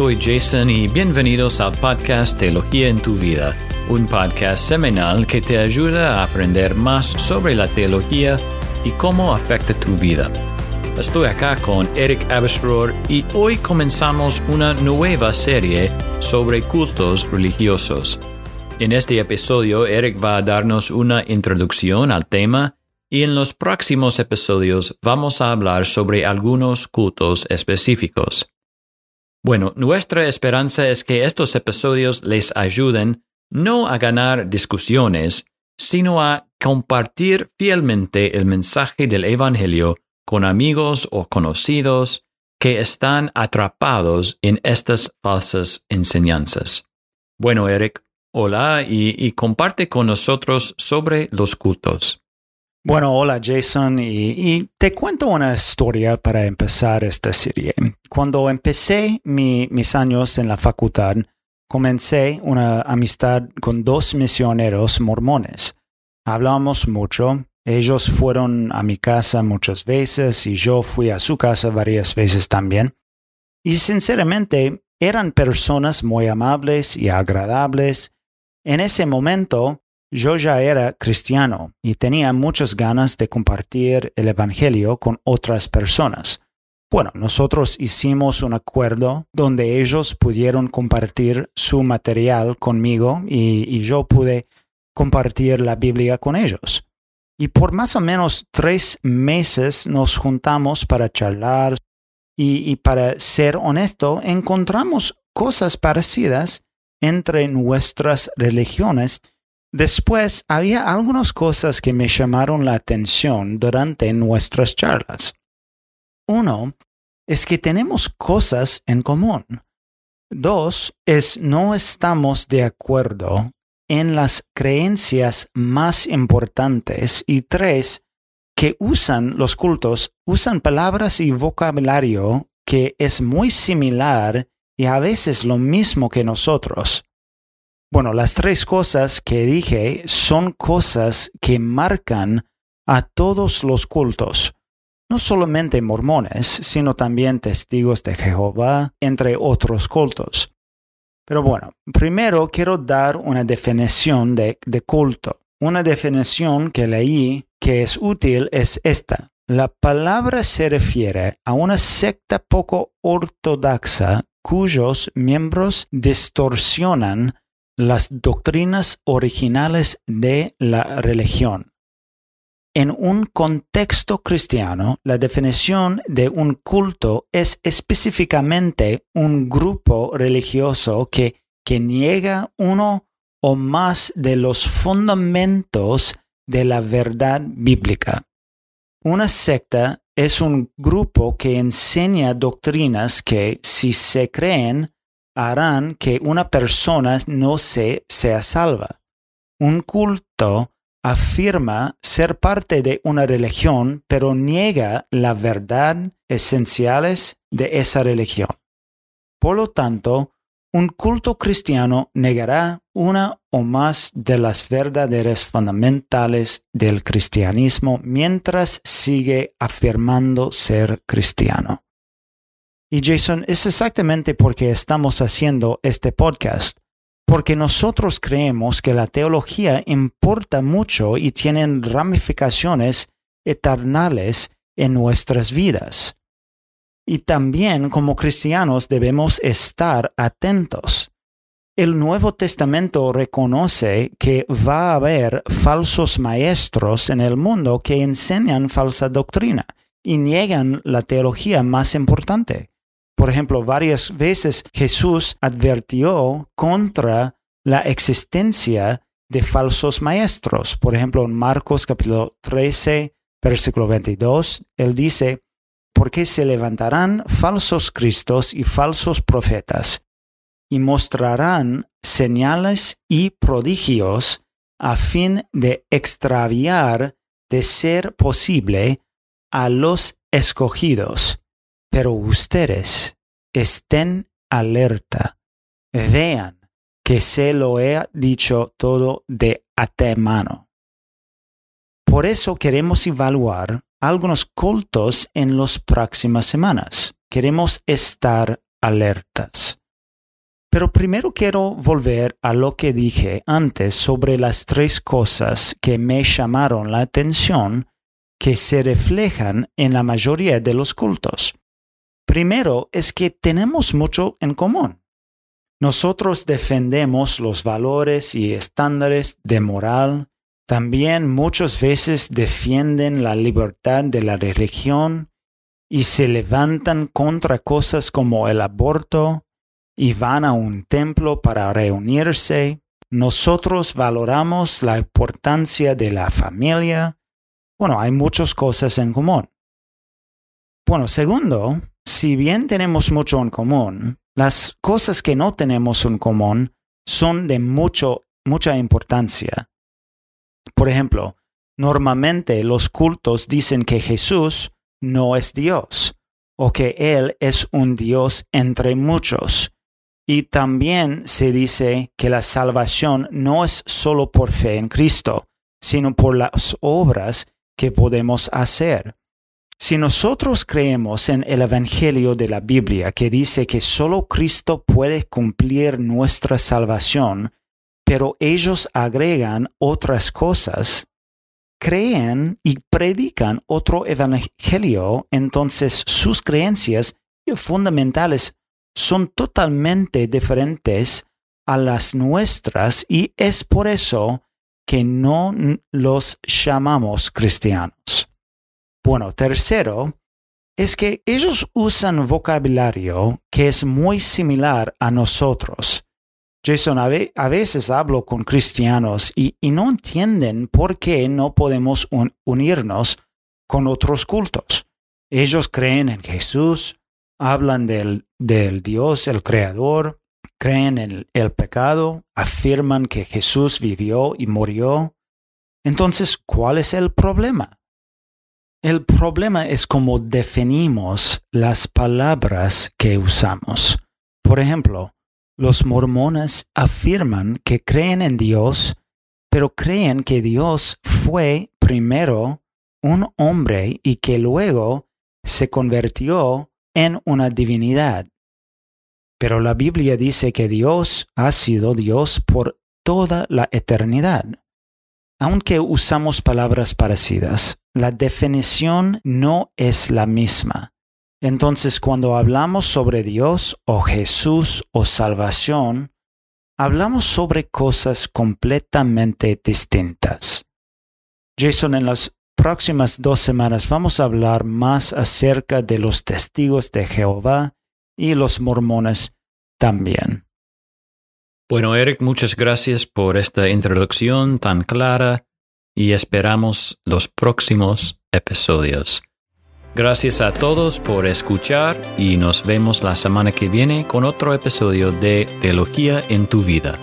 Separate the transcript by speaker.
Speaker 1: soy Jason y bienvenidos al podcast Teología en tu vida, un podcast semanal que te ayuda a aprender más sobre la teología y cómo afecta tu vida. Estoy acá con Eric Abesrohr y hoy comenzamos una nueva serie sobre cultos religiosos. En este episodio, Eric va a darnos una introducción al tema y en los próximos episodios vamos a hablar sobre algunos cultos específicos. Bueno, nuestra esperanza es que estos episodios les ayuden no a ganar discusiones, sino a compartir fielmente el mensaje del Evangelio con amigos o conocidos que están atrapados en estas falsas enseñanzas. Bueno, Eric, hola y, comparte con nosotros sobre los cultos.
Speaker 2: Bueno, hola Jason y, te cuento una historia para empezar esta serie. Cuando empecé mis años en la facultad, comencé una amistad con dos misioneros mormones. Hablamos mucho, ellos fueron a mi casa muchas veces y yo fui a su casa varias veces también. Y sinceramente eran personas muy amables y agradables. En ese momento yo ya era cristiano y tenía muchas ganas de compartir el Evangelio con otras personas. Bueno, nosotros hicimos un acuerdo donde ellos pudieron compartir su material conmigo y, yo pude compartir la Biblia con ellos. Y por más o menos tres meses nos juntamos para charlar y, para ser honesto, encontramos cosas parecidas entre nuestras religiones Después había algunas cosas que me llamaron la atención durante nuestras charlas. Uno es que tenemos cosas en común. Dos es no estamos de acuerdo en las creencias más importantes. Y tres, que usan los cultos, usan palabras y vocabulario que es muy similar y a veces lo mismo que nosotros. Bueno, las tres cosas que dije son cosas que marcan a todos los cultos, no solamente mormones, sino también testigos de Jehová, entre otros cultos. Pero bueno, primero quiero dar una definición de, culto. Una definición que leí que es útil es esta. La palabra se refiere a una secta poco ortodoxa cuyos miembros distorsionan las doctrinas originales de la religión. En un contexto cristiano, la definición de un culto es específicamente un grupo religioso que, que niega uno o más de los fundamentos de la verdad bíblica. Una secta es un grupo que enseña doctrinas que, si se creen, harán que una persona no se sea salva. Un culto afirma ser parte de una religión, pero niega la verdad esenciales de esa religión. Por lo tanto, un culto cristiano negará una o más de las verdaderas fundamentales del cristianismo mientras sigue afirmando ser cristiano. Y Jason, es exactamente porque estamos haciendo este podcast, porque nosotros creemos que la teología importa mucho y tiene ramificaciones eternales en nuestras vidas. Y también como cristianos debemos estar atentos. El Nuevo Testamento reconoce que va a haber falsos maestros en el mundo que enseñan falsa doctrina y niegan la teología más importante. Por ejemplo, varias veces Jesús advirtió contra la existencia de falsos maestros. Por ejemplo, en Marcos capítulo 13, versículo 22, él dice, porque se levantarán falsos cristos y falsos profetas, y mostrarán señales y prodigios a fin de extraviar, de ser posible, a los escogidos. Pero ustedes estén alerta, vean que se lo he dicho todo de antemano. Por eso queremos evaluar algunos cultos en las próximas semanas. Queremos estar alertas. Pero primero quiero volver a lo que dije antes sobre las tres cosas que me llamaron la atención que se reflejan en la mayoría de los cultos. Primero es que tenemos mucho en común. Nosotros defendemos los valores y estándares de moral, también muchas veces defienden la libertad de la religión y se levantan contra cosas como el aborto y van a un templo para reunirse. Nosotros valoramos la importancia de la familia. Bueno, hay muchas cosas en común. Bueno, segundo, si bien tenemos mucho en común, las cosas que no tenemos en común son de mucho, mucha importancia. Por ejemplo, normalmente los cultos dicen que Jesús no es Dios o que Él es un Dios entre muchos. Y también se dice que la salvación no es solo por fe en Cristo, sino por las obras que podemos hacer. Si nosotros creemos en el Evangelio de la Biblia que dice que solo Cristo puede cumplir nuestra salvación, pero ellos agregan otras cosas, creen y predican otro Evangelio, entonces sus creencias fundamentales son totalmente diferentes a las nuestras y es por eso que no los llamamos cristianos. Bueno, tercero, es que ellos usan vocabulario que es muy similar a nosotros. Jason, a, veces hablo con cristianos y, no entienden por qué no podemos unirnos con otros cultos. Ellos creen en Jesús, hablan del, del Dios, el Creador, creen en el pecado, afirman que Jesús vivió y murió. Entonces, ¿cuál es el problema? El problema es cómo definimos las palabras que usamos. Por ejemplo, los mormones afirman que creen en Dios, pero creen que Dios fue primero un hombre y que luego se convirtió en una divinidad. Pero la Biblia dice que Dios ha sido Dios por toda la eternidad. Aunque usamos palabras parecidas, la definición no es la misma. Entonces, cuando hablamos sobre Dios o Jesús o salvación, hablamos sobre cosas completamente distintas. Jason, en las próximas dos semanas vamos a hablar más acerca de los testigos de Jehová y los mormones también.
Speaker 1: Bueno, Eric, muchas gracias por esta introducción tan clara y esperamos los próximos episodios. Gracias a todos por escuchar y nos vemos la semana que viene con otro episodio de Teología en tu vida.